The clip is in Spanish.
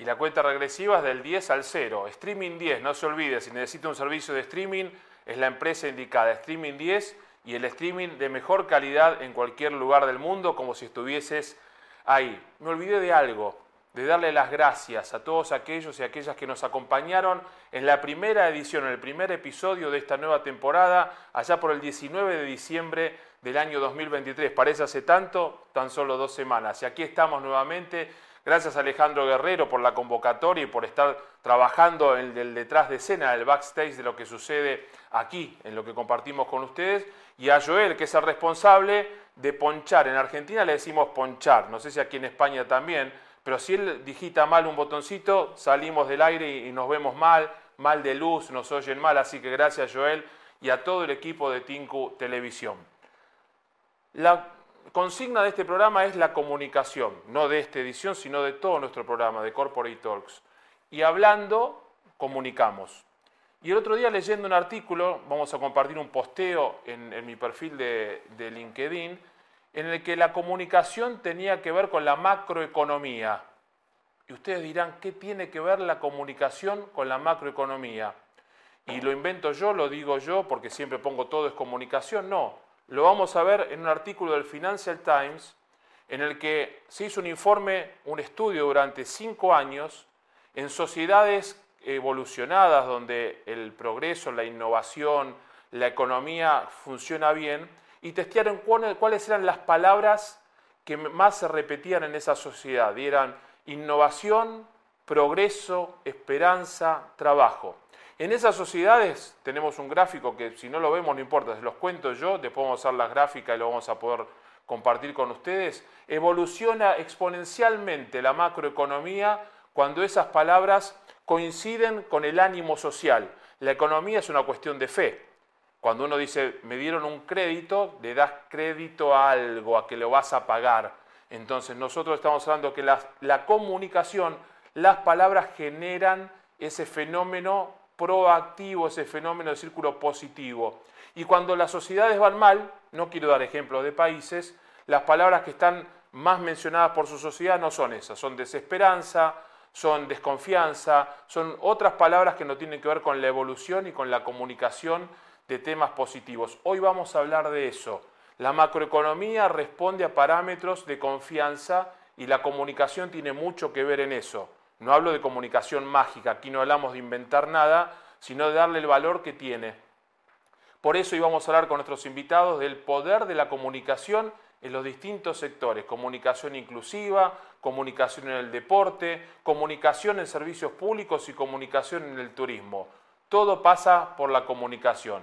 Y la cuenta regresiva es del 10 al 0. Streaming 10, no se olvide, si necesita un servicio de streaming, es la empresa indicada. Streaming 10 y el streaming de mejor calidad en cualquier lugar del mundo, como si estuvieses ahí. Me olvidé de algo, de darle las gracias a todos aquellos y aquellas que nos acompañaron en la primera edición, en el primer episodio de esta nueva temporada, allá por el 19 de diciembre del año 2023. Parece hace tanto, tan solo dos semanas. Y aquí estamos nuevamente Gracias Alejandro Guerrero por la convocatoria y por estar trabajando en el detrás de escena, el backstage de lo que sucede aquí, en lo que compartimos con ustedes. Y a Joel, que es el responsable de ponchar. En Argentina le decimos ponchar, no sé si aquí en España también, pero si él digita mal un botoncito, salimos del aire y nos vemos mal, mal de luz, nos oyen mal. Así que gracias Joel y a todo el equipo de Tinku Televisión. Consigna de este programa es la comunicación, no de esta edición, sino de todo nuestro programa de Corporate Talks. Y hablando, comunicamos. Y el otro día leyendo un artículo, vamos a compartir un posteo en, mi perfil de, de LinkedIn, en el que la comunicación tenía que ver con la macroeconomía. Y ustedes dirán, ¿qué tiene que ver la comunicación con la macroeconomía? Y lo invento yo, lo digo yo, porque siempre pongo todo es comunicación. No, lo vamos a ver en un artículo del Financial Times en el que se hizo un informe, un estudio durante cinco años en sociedades evolucionadas donde el progreso, la innovación, la economía funciona bien y testearon cuáles eran las palabras que más se repetían en esa sociedad y eran innovación, progreso, esperanza, trabajo. En esas sociedades tenemos un gráfico que si no lo vemos no importa, se los cuento yo, después vamos a usar las gráficas y lo vamos a poder compartir con ustedes. Evoluciona exponencialmente la macroeconomía cuando esas palabras coinciden con el ánimo social. La economía es una cuestión de fe. Cuando uno dice, me dieron un crédito, le das crédito a algo, a que lo vas a pagar. Entonces nosotros estamos hablando que la, la comunicación, las palabras generan ese fenómeno proactivo ese fenómeno de círculo positivo. Y cuando las sociedades van mal, no quiero dar ejemplos de países, las palabras que están más mencionadas por su sociedad no son esas, son desesperanza, son desconfianza, son otras palabras que no tienen que ver con la evolución y con la comunicación de temas positivos. Hoy vamos a hablar de eso. La macroeconomía responde a parámetros de confianza y la comunicación tiene mucho que ver en eso. No hablo de comunicación mágica, aquí no hablamos de inventar nada, sino de darle el valor que tiene. Por eso íbamos a hablar con nuestros invitados del poder de la comunicación en los distintos sectores, comunicación inclusiva, comunicación en el deporte, comunicación en servicios públicos y comunicación en el turismo. Todo pasa por la comunicación.